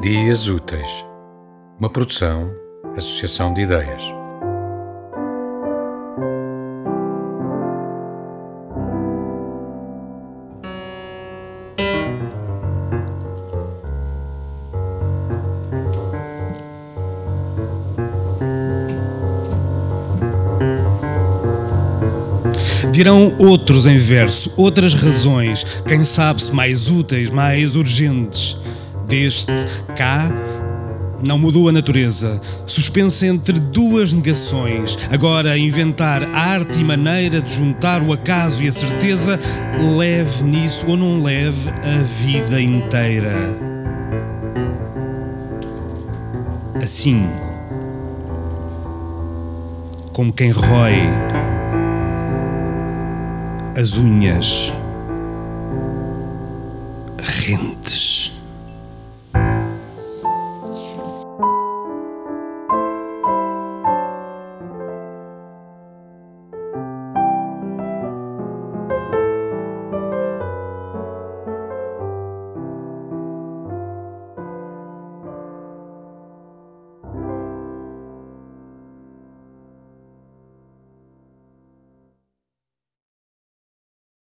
Dias Úteis, uma produção, associação de ideias. Dirão outros em verso, outras razões, quem sabe se mais úteis, mais urgentes. Deste cá não mudou a natureza, suspensa entre duas negações. Agora, inventar arte e maneira de juntar o acaso e a certeza, leve nisso ou não leve a vida inteira. Assim, como quem rói as unhas rentes.